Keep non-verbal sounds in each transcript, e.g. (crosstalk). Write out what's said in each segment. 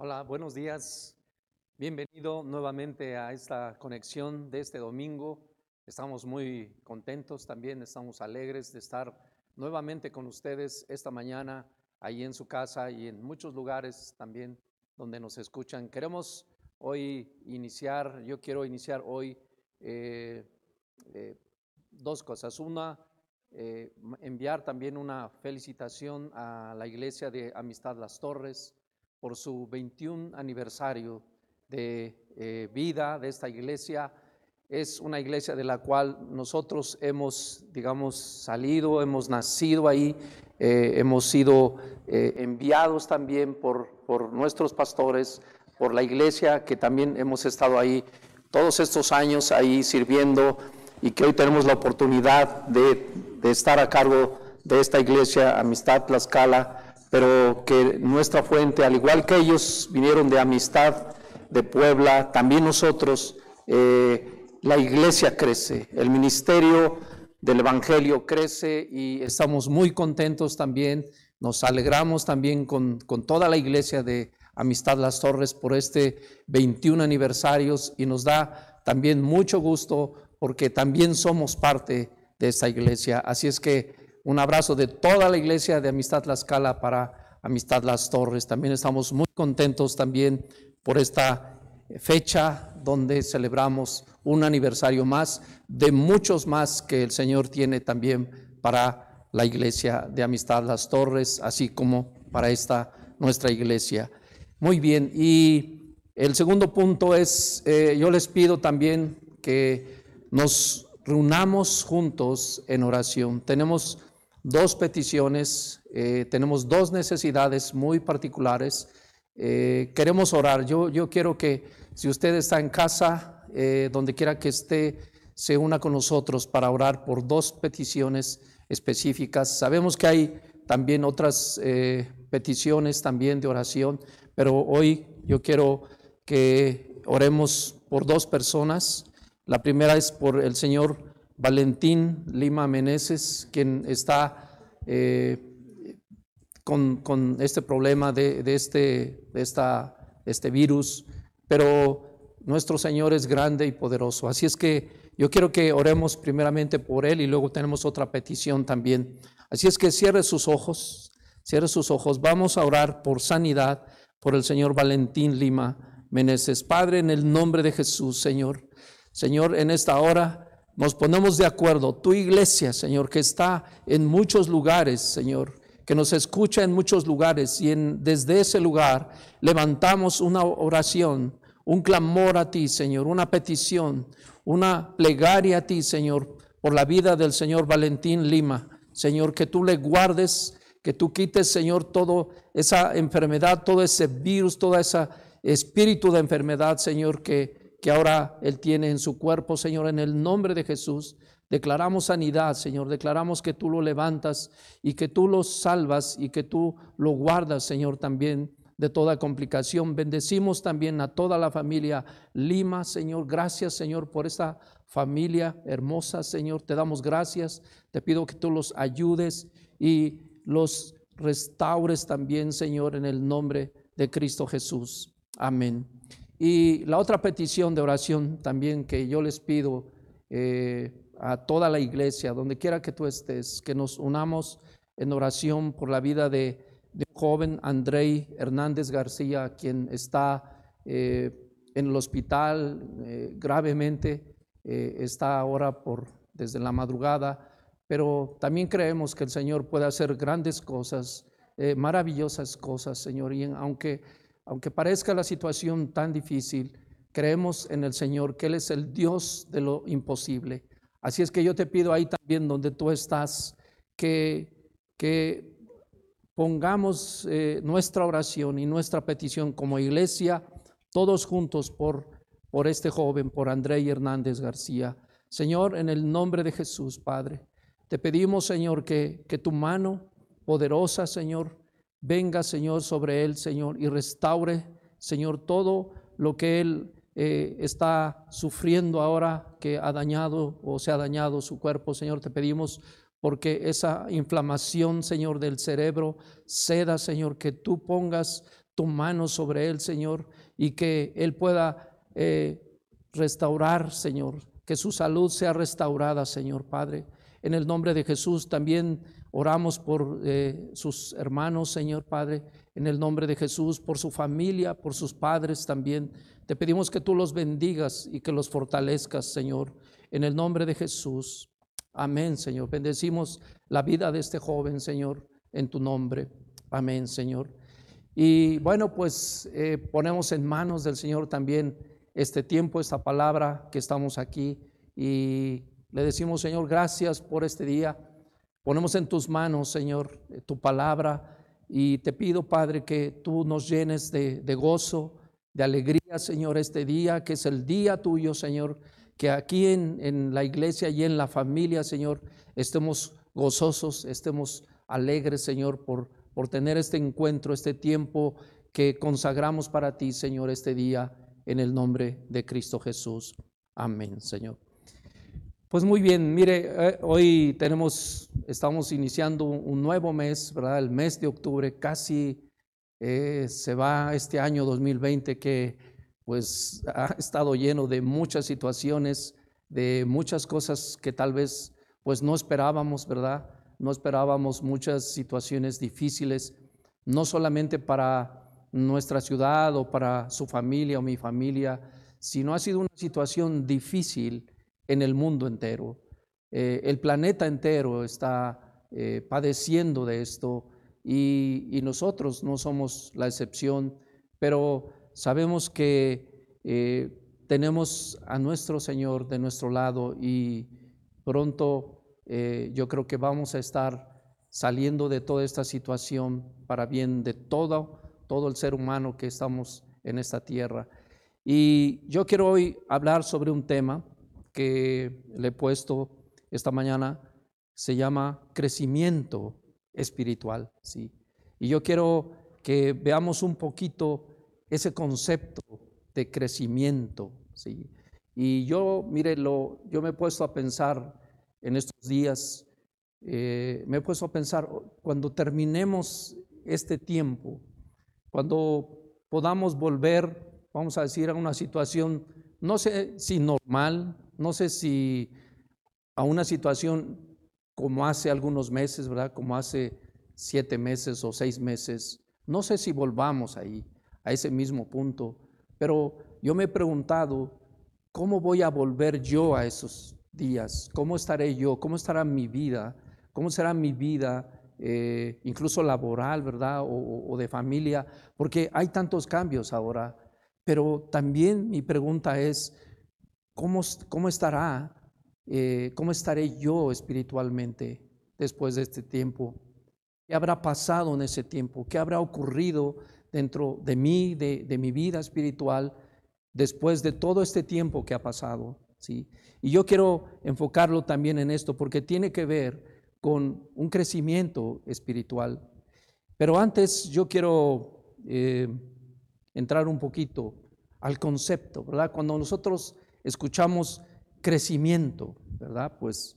Hola, buenos días. Bienvenido nuevamente a esta conexión de este domingo. Estamos muy contentos también, estamos alegres de estar nuevamente con ustedes esta mañana ahí en su casa y en muchos lugares también donde nos escuchan. Queremos hoy iniciar, yo quiero iniciar hoy eh, eh, dos cosas. Una, eh, enviar también una felicitación a la iglesia de Amistad Las Torres por su 21 aniversario de vida de esta iglesia. Es una iglesia de la cual nosotros hemos, digamos, salido, hemos nacido ahí, hemos sido enviados también por, por nuestros pastores, por la iglesia que también hemos estado ahí todos estos años ahí sirviendo y que hoy tenemos la oportunidad de, estar a cargo de esta iglesia, Amistad Tlaxcala, pero que nuestra fuente, al igual que ellos vinieron de Amistad de Puebla, también nosotros, eh, la iglesia crece, el ministerio del Evangelio crece y estamos muy contentos también, nos alegramos también con, con toda la iglesia de Amistad Las Torres por este 21 aniversarios y nos da también mucho gusto porque también somos parte de esta iglesia. Así es que un abrazo de toda la iglesia de Amistad La Escala para Amistad Las Torres. También estamos muy contentos también por esta fecha donde celebramos un aniversario más de muchos más que el Señor tiene también para la iglesia de Amistad Las Torres, así como para esta nuestra iglesia. Muy bien, y el segundo punto es, eh, yo les pido también que nos reunamos juntos en oración. Tenemos dos peticiones, eh, tenemos dos necesidades muy particulares. Eh, queremos orar. Yo, yo quiero que si usted está en casa, donde quiera que esté, se una con nosotros para orar por dos peticiones específicas. Sabemos que hay también otras peticiones también de oración, pero hoy yo quiero que oremos por dos personas. La primera es por el señor Valentín Lima Meneses, quien está eh, con, este problema de, este, de esta, este virus, pero nuestro Señor es grande y poderoso. Así es que yo quiero que oremos primeramente por él y luego tenemos otra petición también. Así es que cierre sus ojos, cierre sus ojos. Vamos a orar por sanidad por el señor Valentín Lima Meneses. Padre, en el nombre de Jesús, Señor. Señor, en esta hora nos ponemos de acuerdo. Tu iglesia, Señor, que está en muchos lugares, Señor, que nos escucha en muchos lugares y en, desde ese lugar levantamos una oración, un clamor a ti, Señor, una petición, una plegaria a ti, Señor, por la vida del Señor Valentín Lima. Señor, que tú le guardes que tú quites, Señor, toda esa enfermedad, todo ese virus, todo ese espíritu de enfermedad, Señor, que, que ahora Él tiene en su cuerpo, Señor, en el nombre de Jesús. Declaramos sanidad, Señor, declaramos que tú lo levantas y que tú lo salvas y que tú lo guardas, Señor, también de toda complicación. Bendecimos también a toda la familia Lima, Señor. Gracias, Señor, por esta familia hermosa, Señor. Te damos gracias. Te pido que tú los ayudes y los restaures también, Señor, en el nombre de Cristo Jesús. Amén. Y la otra petición de oración también que yo les pido eh, a toda la iglesia, donde quiera que tú estés, que nos unamos en oración por la vida de, joven Andrei Hernández García, quien está eh, en el hospital eh, gravemente, está ahora por desde la madrugada pero también creemos que el Señor puede hacer grandes cosas, maravillosas cosas, Señor. Y aunque, aunque parezca la situación tan difícil, creemos en el Señor, que Él es el Dios de lo imposible. Así es que yo te pido ahí también donde tú estás, que, que pongamos eh, nuestra oración y nuestra petición como iglesia, todos juntos por, por este joven, por André Hernández García. Señor, en el nombre de Jesús, Padre. Te pedimos, Señor, que, que tu mano poderosa, Señor, venga, Señor, sobre él, Señor, y restaure, Señor, todo lo que él eh, está sufriendo ahora, que ha dañado o se ha dañado su cuerpo, Señor. Te pedimos porque esa inflamación, Señor, del cerebro ceda, Señor, que tú pongas tu mano sobre él, Señor, y que él pueda eh, restaurar, Señor, que su salud sea restaurada, Señor Padre. En el nombre de Jesús también oramos por eh, sus hermanos, Señor Padre, en el nombre de Jesús, por su familia, por sus padres también. Te pedimos que tú los bendigas y que los fortalezcas, Señor, en el nombre de Jesús. Amén, Señor. Bendecimos la vida de este joven, Señor, en tu nombre. Amén, Señor. Y bueno, pues eh, ponemos en manos del Señor también este tiempo, esta palabra que estamos aquí y le decimos, Señor, gracias por este día. Ponemos en tus manos, Señor, tu palabra y te pido, Padre, que tú nos llenes de, gozo, de alegría, Señor, este día, que es el día tuyo, Señor, que aquí en, en la iglesia y en la familia, Señor, estemos gozosos, estemos alegres, Señor, por por tener este encuentro, este tiempo que consagramos para ti, Señor, este día, en el nombre de Cristo Jesús. Amén, Señor. Pues muy bien, mire, eh, hoy estamos iniciando un nuevo mes, ¿verdad? El mes de octubre, casi eh, se va este año 2020 que pues ha estado lleno de muchas situaciones, de muchas cosas que tal vez pues no esperábamos, ¿verdad? no esperábamos muchas situaciones difíciles, no solamente para nuestra ciudad o para su familia o mi familia, sino ha sido una situación difícil en el mundo entero. Eh, el planeta entero está eh, padeciendo de esto y, nosotros no somos la excepción, pero sabemos que eh, tenemos a nuestro Señor de nuestro lado y pronto yo creo que vamos a estar saliendo de toda esta situación para bien de todo, todo el ser humano que estamos en esta tierra. Y yo quiero hoy hablar sobre un tema que le he puesto esta mañana, se llama crecimiento espiritual, ¿sí? Y yo quiero que veamos un poquito ese concepto de crecimiento, ¿sí? Y yo, mire, lo, yo me he puesto a pensar en estos días, eh, me he puesto a pensar, cuando terminemos este tiempo, cuando podamos volver, vamos a decir, a una situación, no sé si normal, no sé si a una situación como hace algunos meses, ¿verdad? Como hace siete meses o seis meses, no sé si volvamos ahí, a ese mismo punto, pero yo me he preguntado, ¿cómo voy a volver yo a esos días, ¿cómo estaré yo? ¿Cómo estará mi vida? ¿Cómo será mi vida, eh, incluso laboral, ¿verdad? O, de familia, porque hay tantos cambios ahora. Pero también mi pregunta es, ¿cómo, cómo estará? Eh, ¿Cómo estaré yo espiritualmente después de este tiempo? ¿Qué habrá pasado en ese tiempo? ¿Qué habrá ocurrido dentro de mí, de, de mi vida espiritual, después de todo este tiempo que ha pasado? ¿sí? Y yo quiero enfocarlo también en esto porque tiene que ver con un crecimiento espiritual. Pero antes yo quiero eh, entrar un poquito al concepto, ¿verdad? Cuando nosotros escuchamos crecimiento, ¿verdad? Pues,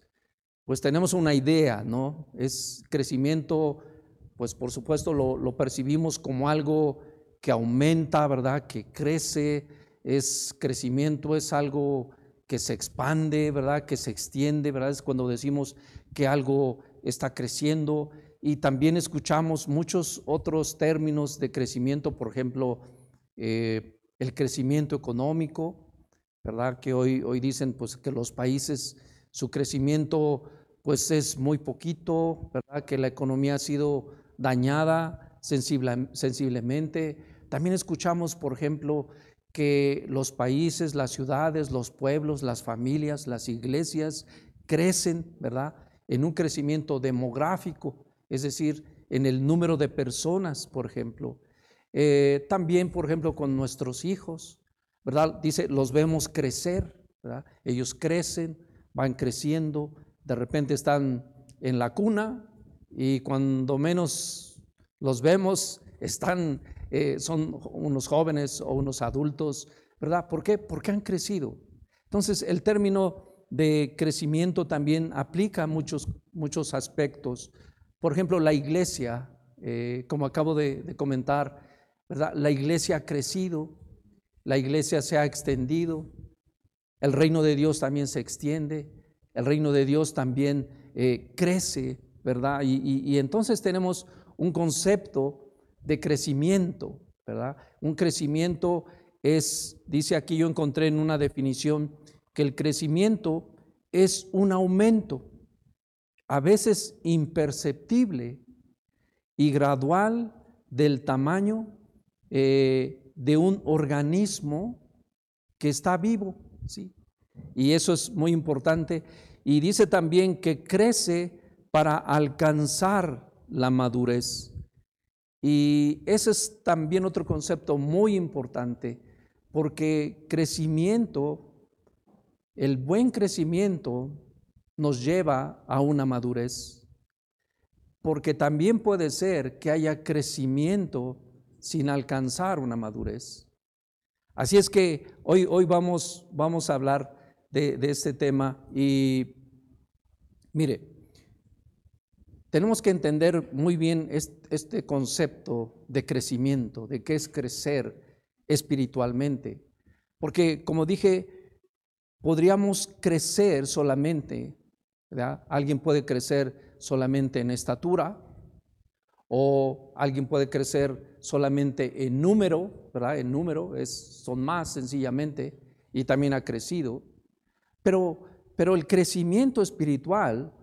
pues tenemos una idea, ¿no? Es crecimiento, pues por supuesto lo, lo percibimos como algo que aumenta, ¿verdad? Que crece, es crecimiento, es algo que se expande, ¿verdad? Que se extiende, ¿verdad? Es cuando decimos que algo está creciendo. Y también escuchamos muchos otros términos de crecimiento, por ejemplo, eh, el crecimiento económico, ¿verdad? Que hoy, hoy dicen pues que los países, su crecimiento pues es muy poquito, ¿verdad? Que la economía ha sido dañada sensiblemente. También escuchamos, por ejemplo, que los países, las ciudades, los pueblos, las familias, las iglesias crecen, ¿verdad? En un crecimiento demográfico, es decir, en el número de personas, por ejemplo. Eh, también, por ejemplo, con nuestros hijos, ¿verdad? Dice, los vemos crecer. Ellos crecen, van creciendo, de repente están en la cuna y cuando menos los vemos, están eh, son unos jóvenes o unos adultos, ¿verdad? ¿Por qué? Porque han crecido. Entonces, el término de crecimiento también aplica a muchos, muchos aspectos. Por ejemplo, la iglesia, eh, como acabo de, comentar, ¿verdad? La iglesia ha crecido, la iglesia se ha extendido, el reino de Dios también se extiende, el reino de Dios también eh, crece, ¿verdad? Y, entonces tenemos un concepto de crecimiento, ¿verdad? Un crecimiento es, dice aquí yo encontré en una definición, que el crecimiento es un aumento, a veces imperceptible y gradual del tamaño eh, de un organismo que está vivo, ¿sí? Y eso es muy importante. Y dice también que crece para alcanzar la madurez. Y ese es también otro concepto muy importante, porque crecimiento, el buen crecimiento nos lleva a una madurez, porque también puede ser que haya crecimiento sin alcanzar una madurez. Así es que hoy, hoy vamos, vamos a hablar de, este tema y mire, tenemos que entender muy bien este, concepto de crecimiento, de qué es crecer espiritualmente. Porque, como dije, podríamos crecer solamente. Alguien puede crecer solamente en estatura, o alguien puede crecer solamente en número, ¿verdad? En número, es, son más sencillamente, y también ha crecido. Pero, pero el crecimiento espiritual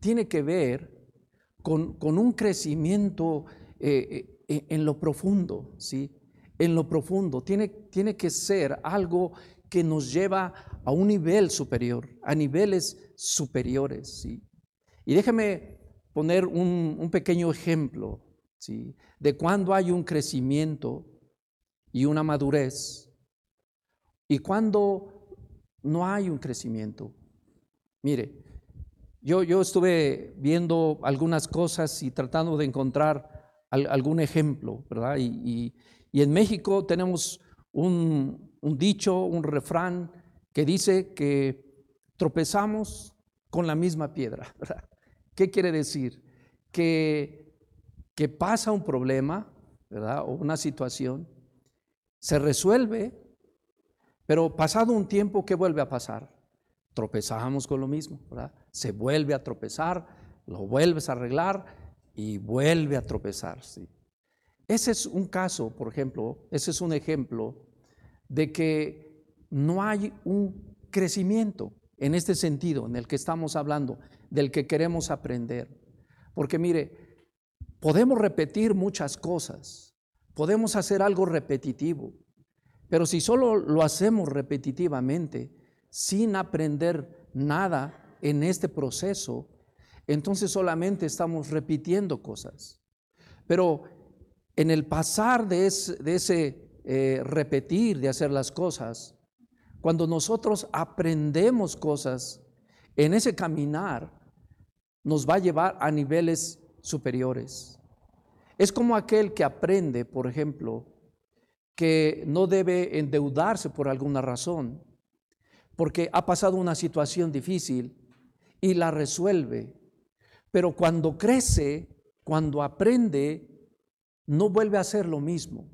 tiene que ver con, un crecimiento eh, eh, en lo profundo, ¿sí? En lo profundo. Tiene, tiene que ser algo que nos lleva a un nivel superior, a niveles superiores, ¿sí? Y déjeme poner un, pequeño ejemplo ¿sí? de cuando hay un crecimiento y una madurez y cuando no hay un crecimiento. Mire, yo, yo estuve viendo algunas cosas y tratando de encontrar algún ejemplo, ¿verdad? Y, en México tenemos un, un dicho, un refrán que dice que tropezamos con la misma piedra, (laughs) ¿verdad? ¿Qué quiere decir? Que, pasa un problema, ¿verdad? O una situación, se resuelve, pero pasado un tiempo, ¿qué vuelve a pasar? Tropezamos con lo mismo, ¿verdad? Se vuelve a tropezar, lo vuelves a arreglar y vuelve a tropezar. Ese es un caso, por ejemplo, ese es un ejemplo de que no hay un crecimiento en este sentido en el que estamos hablando del que queremos aprender. Porque mire, podemos repetir muchas cosas, podemos hacer algo repetitivo, pero si solo lo hacemos repetitivamente, sin aprender nada en este proceso, entonces solamente estamos repitiendo cosas. Pero en el pasar de ese, eh, repetir, de hacer las cosas, cuando nosotros aprendemos cosas en ese caminar, nos va a llevar a niveles superiores. Es como aquel que aprende, por ejemplo, que no debe endeudarse por alguna razón, porque ha pasado una situación difícil y la resuelve. Pero cuando crece, cuando aprende, no vuelve a hacer lo mismo.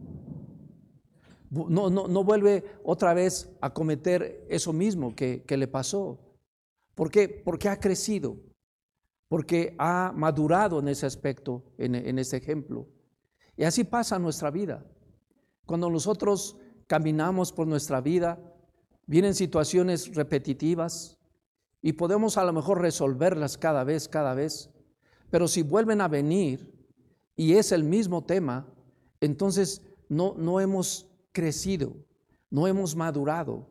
No, no, vuelve otra vez a cometer eso mismo que, le pasó. ¿Por qué? Porque ha crecido porque ha madurado en ese aspecto, en, ese ejemplo. Y así pasa nuestra vida. Cuando nosotros caminamos por nuestra vida, vienen situaciones repetitivas y podemos a lo mejor resolverlas cada vez, cada vez, pero si vuelven a venir y es el mismo tema, entonces no, no hemos crecido, no hemos madurado,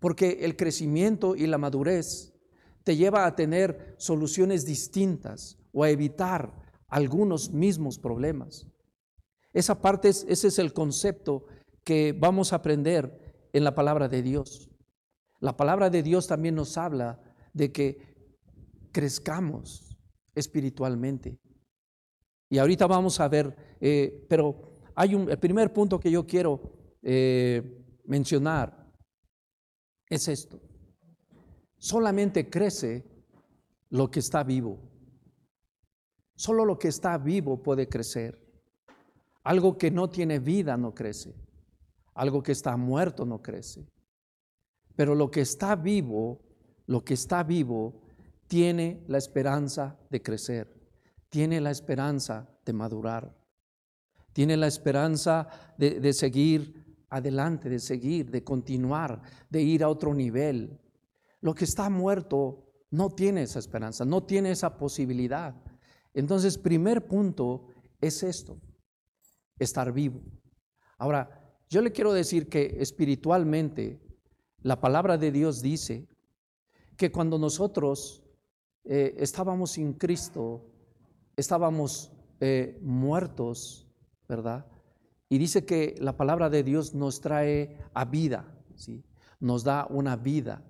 porque el crecimiento y la madurez te lleva a tener soluciones distintas o a evitar algunos mismos problemas. Esa parte, es, ese es el concepto que vamos a aprender en la palabra de Dios. La palabra de Dios también nos habla de que crezcamos espiritualmente. Y ahorita vamos a ver, eh, pero hay un, el primer punto que yo quiero eh, mencionar es esto solamente crece lo que está vivo. Solo lo que está vivo puede crecer. Algo que no tiene vida no crece. Algo que está muerto no crece. Pero lo que está vivo, lo que está vivo, tiene la esperanza de crecer, tiene la esperanza de madurar, tiene la esperanza de, seguir adelante, de seguir, de continuar, de ir a otro nivel. Lo que está muerto no tiene esa esperanza, no tiene esa posibilidad. Entonces, primer punto es esto, estar vivo. Ahora, yo le quiero decir que espiritualmente la palabra de Dios dice que cuando nosotros eh, estábamos sin Cristo, estábamos eh, muertos, ¿verdad? Y dice que la palabra de Dios nos trae a vida, ¿sí? Nos da una vida.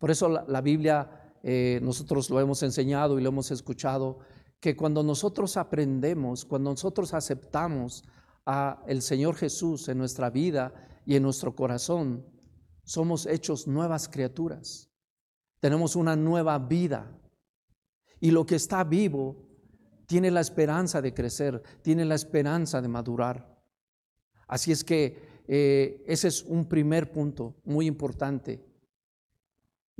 Por eso la, Biblia, eh, nosotros lo hemos enseñado y lo hemos escuchado, que cuando nosotros aprendemos, cuando nosotros aceptamos a el Señor Jesús en nuestra vida y en nuestro corazón, somos hechos nuevas criaturas. Tenemos una nueva vida. Y lo que está vivo tiene la esperanza de crecer, tiene la esperanza de madurar. Así es que eh, ese es un primer punto muy importante.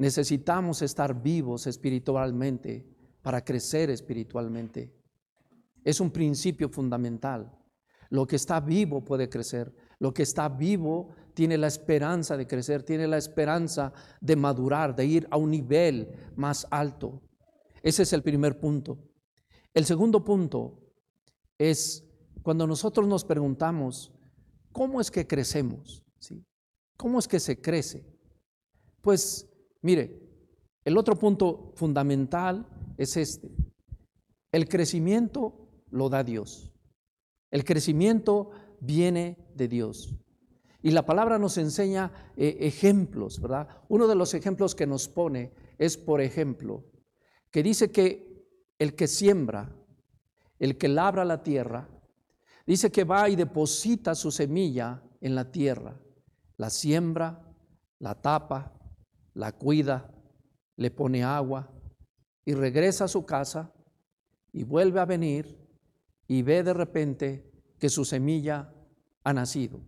Necesitamos estar vivos espiritualmente para crecer espiritualmente. Es un principio fundamental. Lo que está vivo puede crecer. Lo que está vivo tiene la esperanza de crecer, tiene la esperanza de madurar, de ir a un nivel más alto. Ese es el primer punto. El segundo punto es cuando nosotros nos preguntamos, ¿cómo es que crecemos? ¿Cómo es que se crece? Pues mire, el otro punto fundamental es este. El crecimiento lo da Dios. El crecimiento viene de Dios. Y la palabra nos enseña eh, ejemplos, ¿verdad? Uno de los ejemplos que nos pone es, por ejemplo, que dice que el que siembra, el que labra la tierra, dice que va y deposita su semilla en la tierra, la siembra, la tapa, la cuida, le pone agua y regresa a su casa y vuelve a venir y ve de repente que su semilla ha nacido.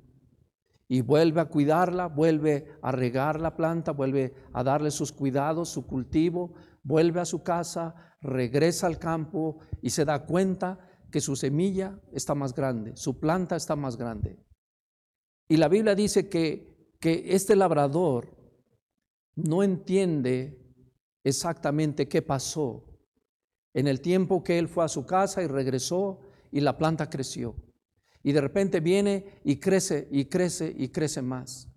Y vuelve a cuidarla, vuelve a regar la planta, vuelve a darle sus cuidados, su cultivo, vuelve a su casa, regresa al campo y se da cuenta que su semilla está más grande, su planta está más grande. Y la Biblia dice que, que este labrador no entiende exactamente qué pasó en el tiempo que él fue a su casa y regresó y la planta creció. Y de repente viene y crece y crece y crece más.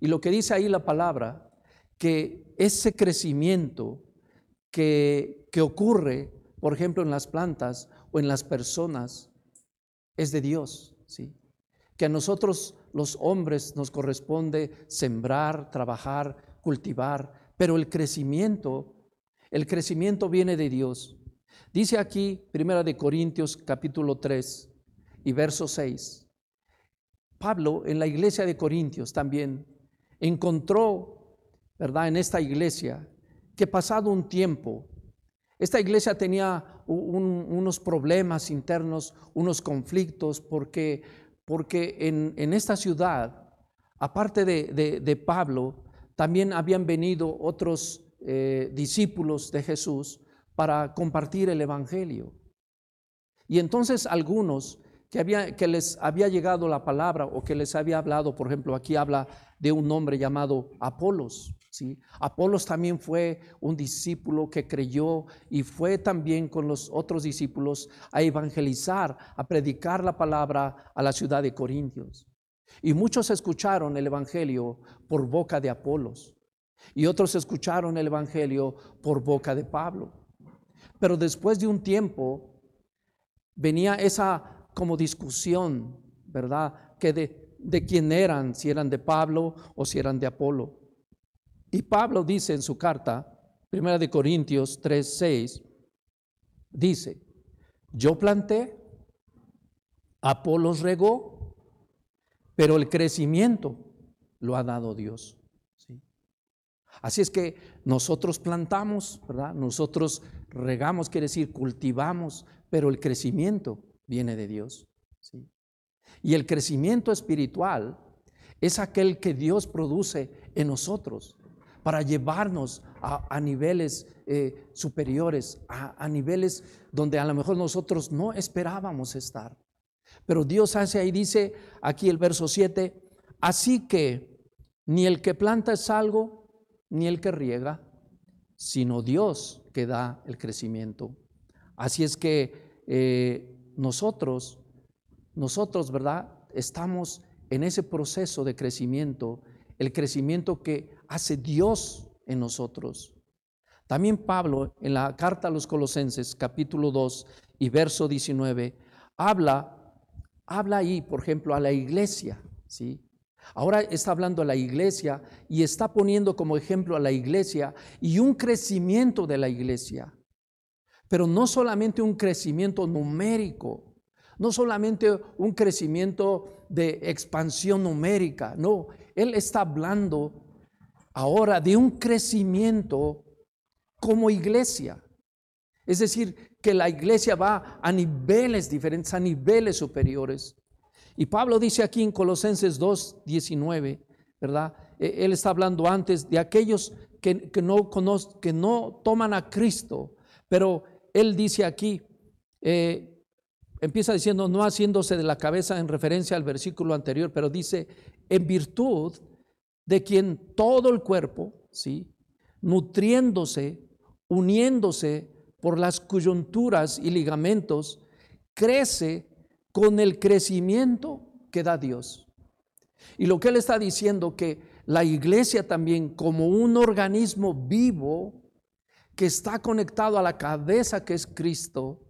Y lo que dice ahí la palabra, que ese crecimiento que, que ocurre, por ejemplo, en las plantas o en las personas, es de Dios, ¿sí? Que a nosotros los hombres nos corresponde sembrar, trabajar, cultivar, pero el crecimiento, el crecimiento viene de Dios. Dice aquí, Primera de Corintios capítulo 3, y verso 6. Pablo en la iglesia de Corintios también encontró, ¿verdad? En esta iglesia, que pasado un tiempo, esta iglesia tenía unos problemas internos, unos conflictos, porque, porque en, esta ciudad, aparte de, Pablo, también habían venido otros eh, discípulos de Jesús para compartir el Evangelio. Y entonces algunos que, había, que les había llegado la palabra o que les había hablado, por ejemplo, aquí habla de un hombre llamado Apolos. ¿sí? Apolos también fue un discípulo que creyó y fue también con los otros discípulos a evangelizar, a predicar la palabra a la ciudad de Corintios. Y muchos escucharon el Evangelio por boca de Apolos y otros escucharon el Evangelio por boca de Pablo. Pero después de un tiempo venía esa como discusión, ¿verdad? Que de, de quién eran, si eran de Pablo o si eran de Apolo. Y Pablo dice en su carta, Primera de Corintios 3, 6, dice, yo planté, Apolos regó, pero el crecimiento lo ha dado Dios. Así es que nosotros plantamos, ¿verdad? Nosotros regamos, quiere decir cultivamos, pero el crecimiento viene de Dios. ¿sí? Y el crecimiento espiritual es aquel que Dios produce en nosotros para llevarnos a, niveles eh, superiores, a, niveles donde a lo mejor nosotros no esperábamos estar. Pero Dios hace ahí, dice aquí el verso 7, así que ni el que planta es algo, ni el que riega, sino Dios que da el crecimiento. Así es que eh, nosotros, nosotros, ¿verdad? Estamos en ese proceso de crecimiento, el crecimiento que hace Dios en nosotros. También Pablo en la carta a los Colosenses capítulo 2 y verso 19 habla habla ahí, por ejemplo, a la iglesia, ¿sí? Ahora está hablando a la iglesia y está poniendo como ejemplo a la iglesia y un crecimiento de la iglesia. Pero no solamente un crecimiento numérico, no solamente un crecimiento de expansión numérica, no, él está hablando ahora de un crecimiento como iglesia. Es decir, que la iglesia va a niveles diferentes, a niveles superiores. Y Pablo dice aquí en Colosenses 2, 19, ¿verdad? E, él está hablando antes de aquellos que, no, que no toman a Cristo, pero él dice aquí, eh, empieza diciendo, no haciéndose de la cabeza en referencia al versículo anterior, pero dice, en virtud de quien todo el cuerpo, ¿sí? nutriéndose, uniéndose por las coyunturas y ligamentos, crece con el crecimiento que da Dios. Y lo que él está diciendo que la iglesia también como un organismo vivo que está conectado a la cabeza que es Cristo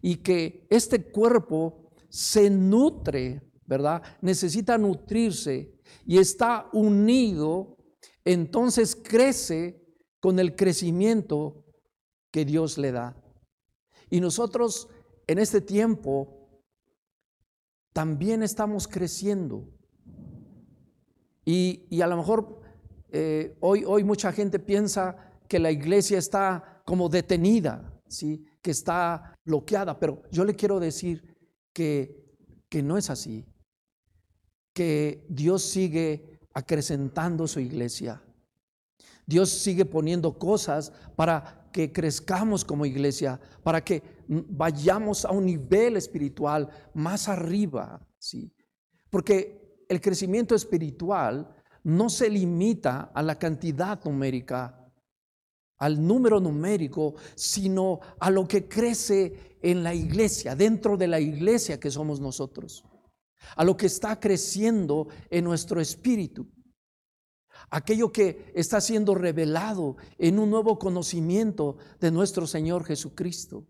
y que este cuerpo se nutre, ¿verdad? Necesita nutrirse y está unido, entonces crece con el crecimiento que Dios le da. Y nosotros en este tiempo también estamos creciendo. Y, a lo mejor eh, hoy, hoy mucha gente piensa que la iglesia está como detenida, ¿sí? que está bloqueada, pero yo le quiero decir que, que no es así, que Dios sigue acrecentando su iglesia. Dios sigue poniendo cosas para que crezcamos como iglesia, para que vayamos a un nivel espiritual más arriba, ¿sí? Porque el crecimiento espiritual no se limita a la cantidad numérica, al número numérico, sino a lo que crece en la iglesia, dentro de la iglesia que somos nosotros, a lo que está creciendo en nuestro espíritu aquello que está siendo revelado en un nuevo conocimiento de nuestro Señor Jesucristo,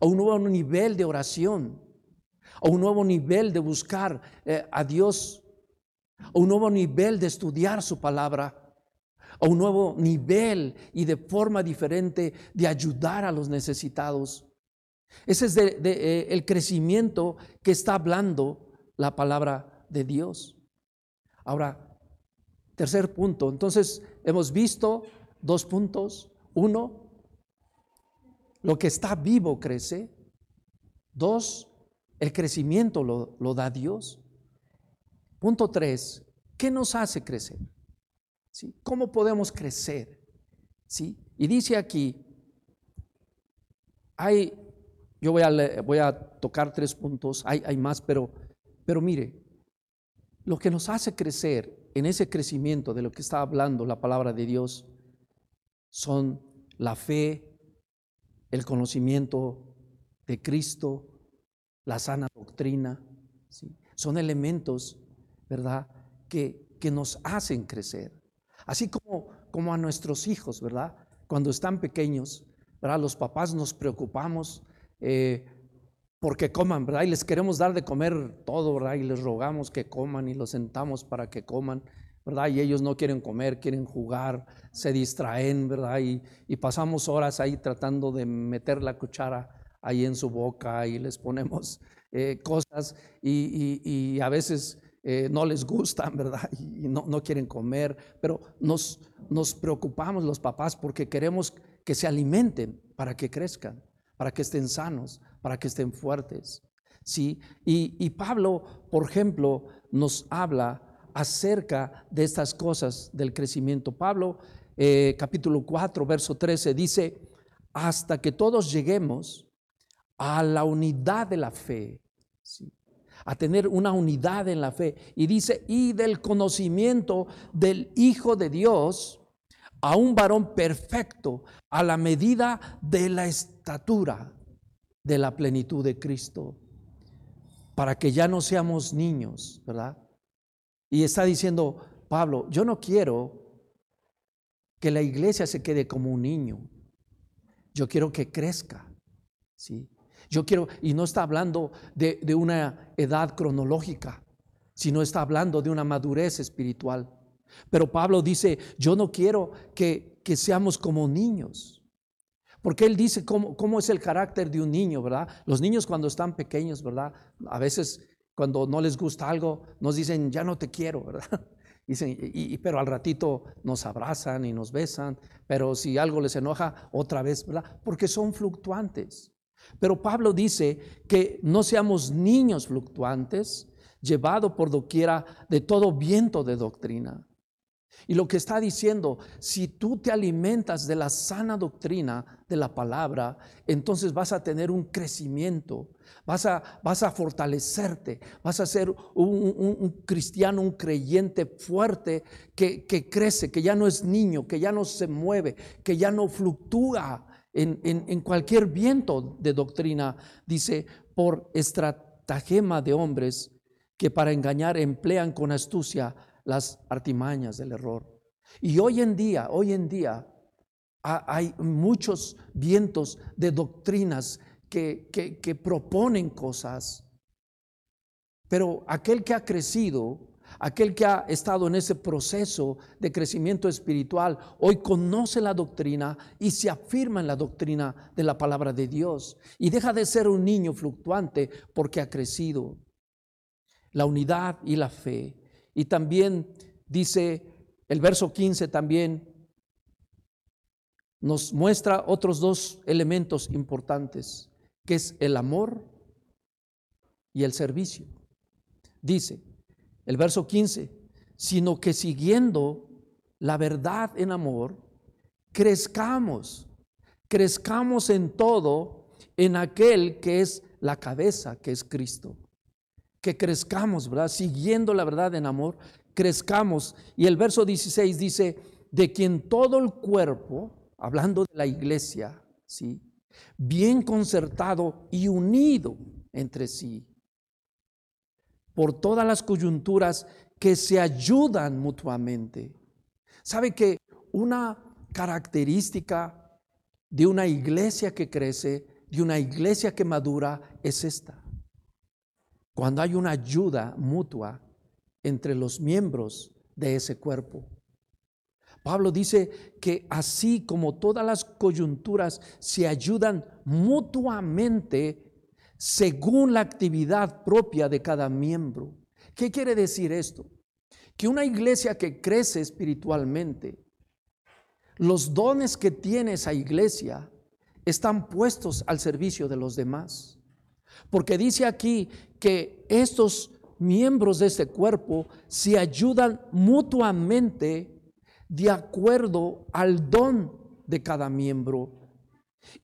a un nuevo nivel de oración, a un nuevo nivel de buscar eh, a Dios, a un nuevo nivel de estudiar su palabra, a un nuevo nivel y de forma diferente de ayudar a los necesitados. Ese es eh, el crecimiento que está hablando la palabra de Dios. Ahora, Tercer punto. Entonces, hemos visto dos puntos. Uno, lo que está vivo crece. Dos, el crecimiento lo, da Dios. Punto tres, ¿qué nos hace crecer? ¿Sí? ¿Cómo podemos crecer? ¿Sí? Y dice aquí, hay, yo voy a, voy a tocar tres puntos, hay, hay más, pero, pero mire, lo que nos hace crecer en ese crecimiento de lo que está hablando la palabra de Dios son la fe, el conocimiento de Cristo, la sana doctrina. Son elementos, ¿verdad?, que, que, nos hacen crecer. Así como, como a nuestros hijos, ¿verdad? Cuando están pequeños, ¿verdad? Los papás nos preocupamos. Eh, porque coman, ¿verdad? Y les queremos dar de comer todo, ¿verdad? Y les rogamos que coman y los sentamos para que coman, ¿verdad? Y ellos no quieren comer, quieren jugar, se distraen, ¿verdad? Y, pasamos horas ahí tratando de meter la cuchara ahí en su boca y les ponemos eh, cosas y, a veces eh, no les gustan, (laughs) ¿verdad? Y no, no quieren comer, pero nos, nos preocupamos los papás porque queremos que se alimenten para que crezcan, para que estén sanos, para que estén fuertes. ¿sí? Y, Pablo, por ejemplo, nos habla acerca de estas cosas del crecimiento. Pablo, eh, capítulo 4, verso 13, dice, hasta que todos lleguemos a la unidad de la fe, a tener una unidad en la fe. Y dice, y del conocimiento del Hijo de Dios, a un varón perfecto, a la medida de la estatura de la plenitud de Cristo, para que ya no seamos niños, ¿verdad? Y está diciendo Pablo, yo no quiero que la iglesia se quede como un niño. Yo quiero que crezca, ¿sí? Yo quiero, y no está hablando de, de una edad cronológica, sino está hablando de una madurez espiritual. Pero Pablo dice, yo no quiero que, que seamos como niños. Porque él dice cómo, cómo, es el carácter de un niño, ¿verdad? Los niños cuando están pequeños, ¿verdad? A veces cuando no les gusta algo, nos dicen, ya no te quiero, ¿verdad? (laughs) Dicen, y, pero al ratito nos abrazan y nos besan, pero si algo les enoja, otra vez, ¿verdad? Porque son fluctuantes. Pero Pablo dice que no seamos niños fluctuantes, llevados por doquiera de todo viento de doctrina. Y lo que está diciendo, si tú te alimentas de la sana doctrina de la palabra, entonces vas a tener un crecimiento, vas a, vas a fortalecerte, vas a ser un, cristiano, un creyente fuerte que, crece, que ya no es niño, que ya no se mueve, que ya no fluctúa en, en cualquier viento de doctrina, dice, por estratagema de hombres que para engañar emplean con astucia las artimañas del error. Y hoy en día, hoy en día, hay muchos vientos de doctrinas que, que, proponen cosas, pero aquel que ha crecido, aquel que ha estado en ese proceso de crecimiento espiritual, hoy conoce la doctrina y se afirma en la doctrina de la palabra de Dios y deja de ser un niño fluctuante porque ha crecido. La unidad y la fe y también dice el verso 15 también nos muestra otros dos elementos importantes, que es el amor y el servicio. Dice el verso 15, sino que siguiendo la verdad en amor, crezcamos, crezcamos en todo en aquel que es la cabeza, que es Cristo que crezcamos, ¿verdad? Siguiendo la verdad en amor, crezcamos. Y el verso 16 dice, de quien todo el cuerpo, hablando de la iglesia, ¿sí? Bien concertado y unido entre sí, por todas las coyunturas que se ayudan mutuamente. ¿Sabe que una característica de una iglesia que crece, de una iglesia que madura, es esta? Cuando hay una ayuda mutua entre los miembros de ese cuerpo. Pablo dice que así como todas las coyunturas se ayudan mutuamente según la actividad propia de cada miembro. ¿Qué quiere decir esto? Que una iglesia que crece espiritualmente, los dones que tiene esa iglesia están puestos al servicio de los demás. Porque dice aquí que estos miembros de este cuerpo se ayudan mutuamente de acuerdo al don de cada miembro.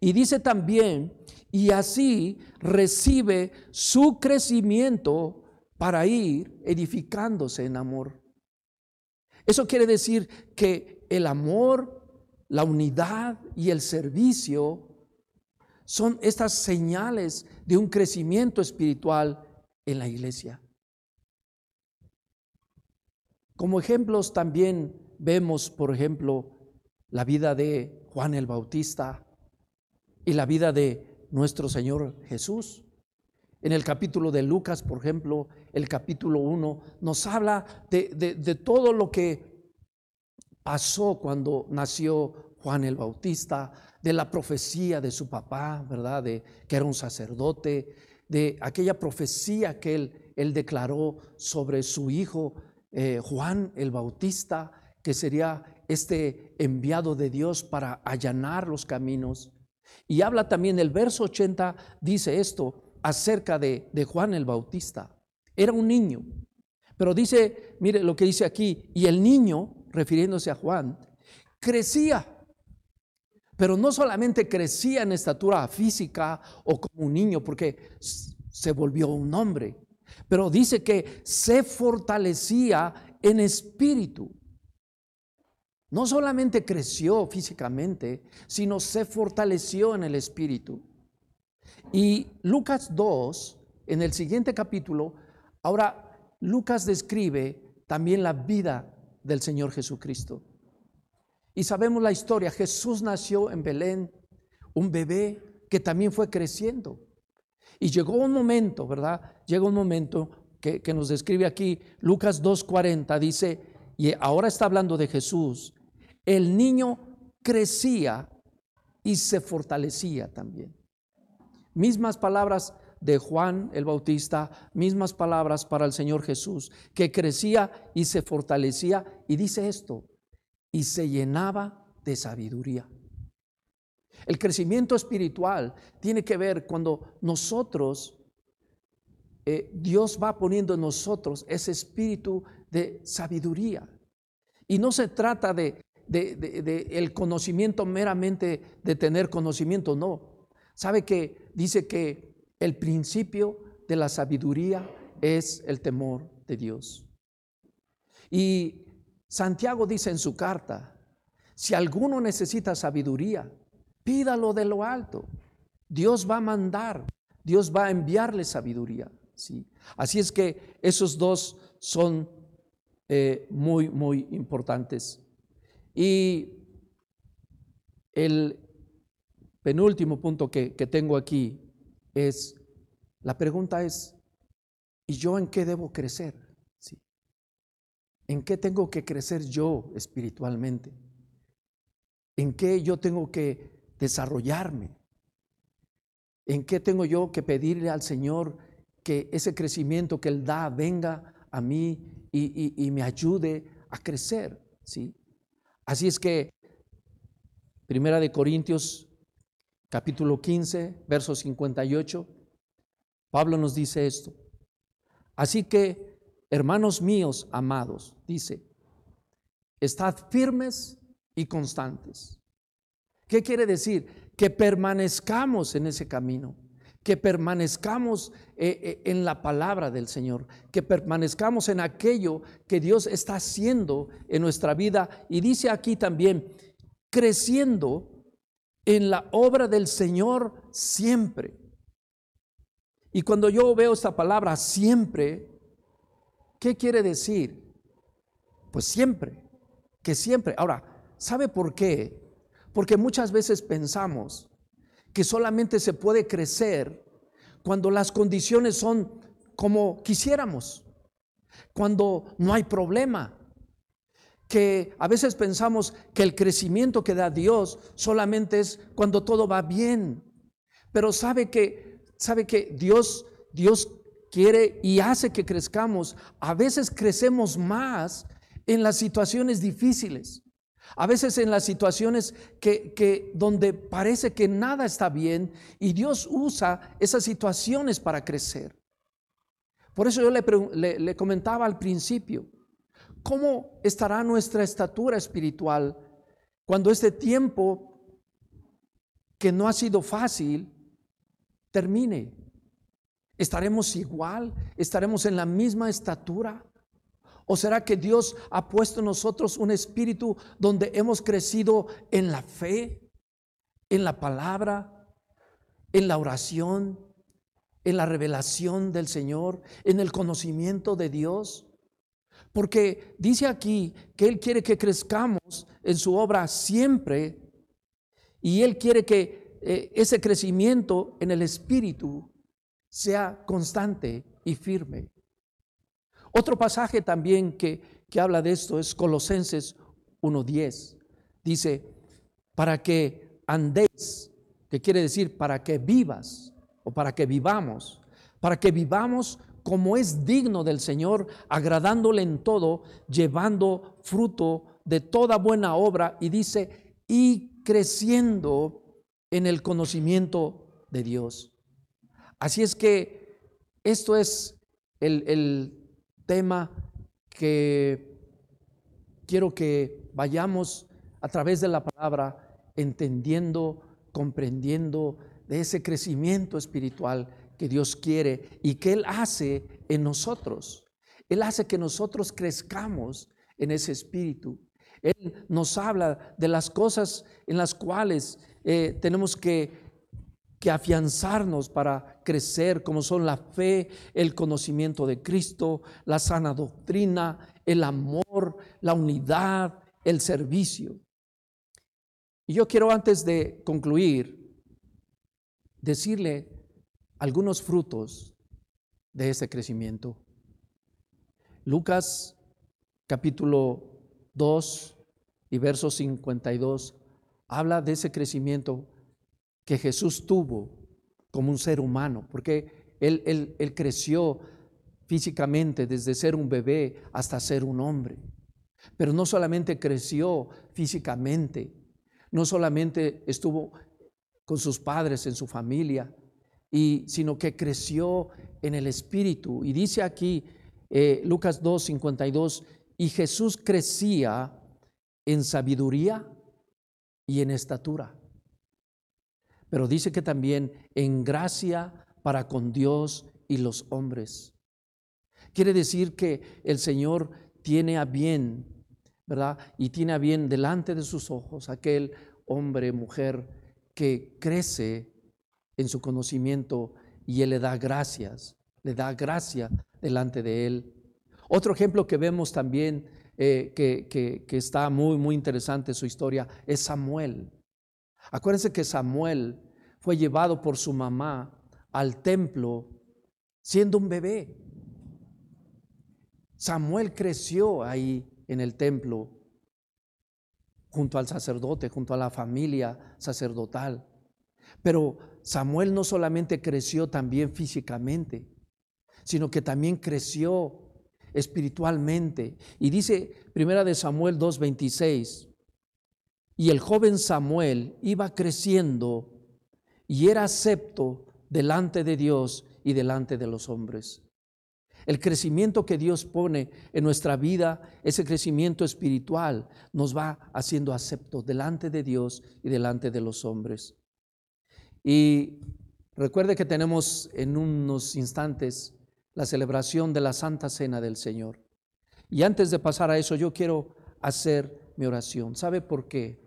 Y dice también, y así recibe su crecimiento para ir edificándose en amor. Eso quiere decir que el amor, la unidad y el servicio son estas señales de un crecimiento espiritual en la iglesia. Como ejemplos también vemos, por ejemplo, la vida de Juan el Bautista y la vida de nuestro Señor Jesús. En el capítulo de Lucas, por ejemplo, el capítulo 1, nos habla de, de todo lo que pasó cuando nació Juan el Bautista, de la profecía de su papá, ¿verdad? De que era un sacerdote, de aquella profecía que él, él declaró sobre su hijo eh, Juan el Bautista, que sería este enviado de Dios para allanar los caminos. Y habla también el verso 80, dice esto, acerca de, de Juan el Bautista. Era un niño. Pero dice, mire lo que dice aquí, y el niño, refiriéndose a Juan, crecía. Pero no solamente crecía en estatura física o como un niño, porque se volvió un hombre, pero dice que se fortalecía en espíritu. No solamente creció físicamente, sino se fortaleció en el espíritu. Y Lucas 2, en el siguiente capítulo, ahora Lucas describe también la vida del Señor Jesucristo. Y sabemos la historia, Jesús nació en Belén, un bebé que también fue creciendo. Y llegó un momento, ¿verdad? Llegó un momento que, que nos describe aquí Lucas 2.40, dice, y ahora está hablando de Jesús, el niño crecía y se fortalecía también. Mismas palabras de Juan el Bautista, mismas palabras para el Señor Jesús, que crecía y se fortalecía. Y dice esto, y se llenaba de sabiduría. El crecimiento espiritual tiene que ver cuando nosotros, eh, Dios va poniendo en nosotros ese espíritu de sabiduría. Y no se trata de de, el conocimiento meramente de tener conocimiento, no. Sabe que dice que el principio de la sabiduría es el temor de Dios. Y Santiago dice en su carta, si alguno necesita sabiduría, pídalo de lo alto. Dios va a mandar, Dios va a enviarle sabiduría. ¿sí? Así es que esos dos son eh, muy, muy importantes. Y el penúltimo punto que, tengo aquí es, la pregunta es, ¿y yo en qué debo crecer? ¿En qué tengo que crecer yo espiritualmente? ¿En qué yo tengo que desarrollarme? ¿En qué tengo yo que pedirle al Señor que ese crecimiento que Él da venga a mí y, y me ayude a crecer? ¿sí? Así es que, Primera de Corintios, capítulo 15, verso 58, Pablo nos dice esto. Así que, hermanos míos amados, dice, estad firmes y constantes. ¿Qué quiere decir? Que permanezcamos en ese camino que permanezcamos eh, eh, en la palabra del Señor, que permanezcamos en aquello que Dios está haciendo en nuestra vida. Y dice aquí también, creciendo en la obra del Señor siempre. Y cuando yo veo esta palabra siempre, ¿qué quiere decir? Pues siempre, que siempre. Ahora, ¿sabe por qué? Porque muchas veces pensamos que solamente se puede crecer cuando las condiciones son como quisiéramos, cuando no hay problema. Que a veces pensamos que el crecimiento que da Dios solamente es cuando todo va bien. Pero sabe que sabe que Dios Dios quiere y hace que crezcamos. A veces crecemos más en las situaciones difíciles. A veces en las situaciones que, donde parece que nada está bien y Dios usa esas situaciones para crecer. Por eso yo le, le comentaba al principio, ¿cómo estará nuestra estatura espiritual cuando este tiempo que no ha sido fácil termine? ¿Estaremos igual? ¿Estaremos en la misma estatura? ¿O será que Dios ha puesto en nosotros un espíritu donde hemos crecido en la fe, en la palabra, en la oración, en la revelación del Señor, en el conocimiento de Dios? Porque dice aquí que Él quiere que crezcamos en su obra siempre y Él quiere que eh, ese crecimiento en el espíritu sea constante y firme. Otro pasaje también que, que habla de esto es Colosenses 1.10. Dice, para que andéis, que quiere decir para que vivas o para que vivamos, para que vivamos como es digno del Señor, agradándole en todo, llevando fruto de toda buena obra y dice, y creciendo en el conocimiento de Dios. Así es que esto es el, tema que quiero que vayamos a través de la palabra entendiendo, comprendiendo de ese crecimiento espiritual que Dios quiere y que Él hace en nosotros. Él hace que nosotros crezcamos en ese espíritu. Él nos habla de las cosas en las cuales eh, tenemos que, que afianzarnos para crecer, como son la fe, el conocimiento de Cristo, la sana doctrina, el amor, la unidad, el servicio. Y yo quiero antes de concluir decirle algunos frutos de ese crecimiento. Lucas capítulo 2 y verso 52 habla de ese crecimiento que Jesús tuvo como un ser humano, porque él, él creció físicamente desde ser un bebé hasta ser un hombre. Pero no solamente creció físicamente, no solamente estuvo con sus padres, en su familia, y, sino que creció en el Espíritu. Y dice aquí eh, Lucas 2, 52, y Jesús crecía en sabiduría y en estatura. Pero dice que también en gracia para con Dios y los hombres. Quiere decir que el Señor tiene a bien ¿verdad? Y tiene a bien delante de sus ojos aquel hombre, mujer que crece en su conocimiento y Él le da gracias, le da gracia delante de Él. Otro ejemplo que vemos también eh, que, que, está muy, muy interesante su historia es Samuel. Acuérdense que Samuel fue llevado por su mamá al templo siendo un bebé. Samuel creció ahí en el templo, junto al sacerdote, junto a la familia sacerdotal. Pero Samuel no solamente creció también físicamente, sino que también creció espiritualmente. Y dice Primera de Samuel 2:26, y el joven Samuel iba creciendo y era acepto delante de Dios y delante de los hombres. El crecimiento que Dios pone en nuestra vida, ese crecimiento espiritual, nos va haciendo aceptos delante de Dios y delante de los hombres. Y recuerde que tenemos en unos instantes la celebración de la Santa Cena del Señor. Y antes de pasar a eso, yo quiero hacer mi oración. ¿Sabe por qué?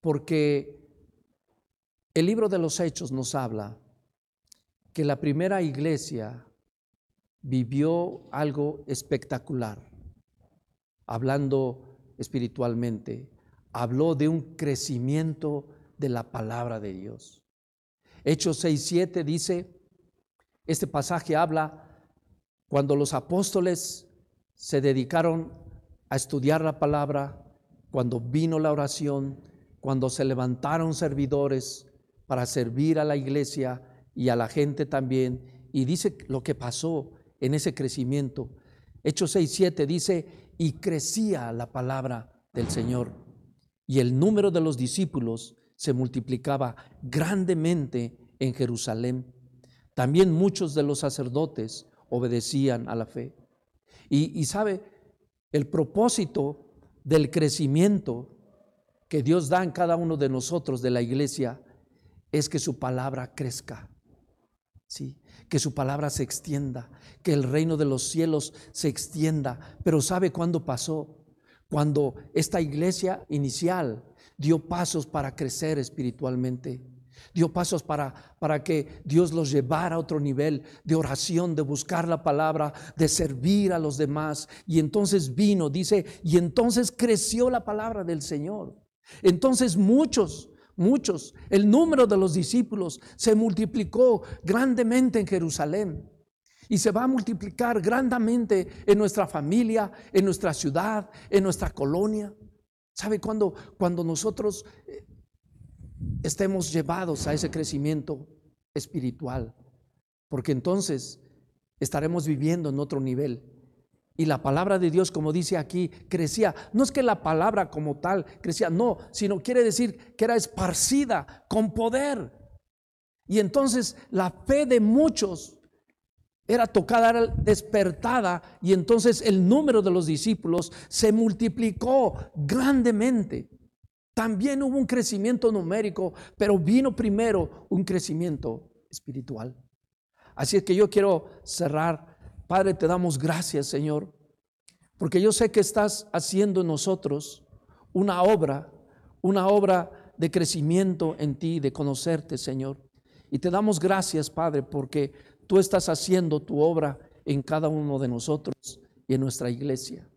Porque el libro de los Hechos nos habla que la primera iglesia vivió algo espectacular, hablando espiritualmente, habló de un crecimiento de la palabra de Dios. Hechos 6.7 dice, este pasaje habla cuando los apóstoles se dedicaron a estudiar la palabra, cuando vino la oración, cuando se levantaron servidores para servir a la iglesia y a la gente también, y dice lo que pasó en ese crecimiento. Hechos 6, 7 dice, y crecía la palabra del Señor, y el número de los discípulos se multiplicaba grandemente en Jerusalén. También muchos de los sacerdotes obedecían a la fe. Y, y sabe, el propósito del crecimiento que Dios da en cada uno de nosotros de la iglesia es que su palabra crezca. Sí, que su palabra se extienda, que el reino de los cielos se extienda. Pero ¿sabe cuándo pasó? Cuando esta iglesia inicial dio pasos para crecer espiritualmente. Dio pasos para, para que Dios los llevara a otro nivel de oración, de buscar la palabra, de servir a los demás. Y entonces vino, dice, y entonces creció la palabra del Señor. Entonces muchos muchos. El número de los discípulos se multiplicó grandemente en Jerusalén y se va a multiplicar grandemente en nuestra familia, en nuestra ciudad, en nuestra colonia. ¿Sabe cuándo? Cuando nosotros eh, estemos llevados a ese crecimiento espiritual, porque entonces estaremos viviendo en otro nivel y la palabra de Dios, como dice aquí, crecía. No es que la palabra como tal crecía, no, sino quiere decir que era esparcida con poder. Y entonces la fe de muchos era tocada, era despertada, y entonces el número de los discípulos se multiplicó grandemente. También hubo un crecimiento numérico, pero vino primero un crecimiento espiritual. Así es que yo quiero cerrar. Padre, te damos gracias, Señor, porque yo sé que estás haciendo en nosotros una obra, una obra de crecimiento en ti, de conocerte, Señor. Y te damos gracias, Padre, porque tú estás haciendo tu obra en cada uno de nosotros y en nuestra iglesia.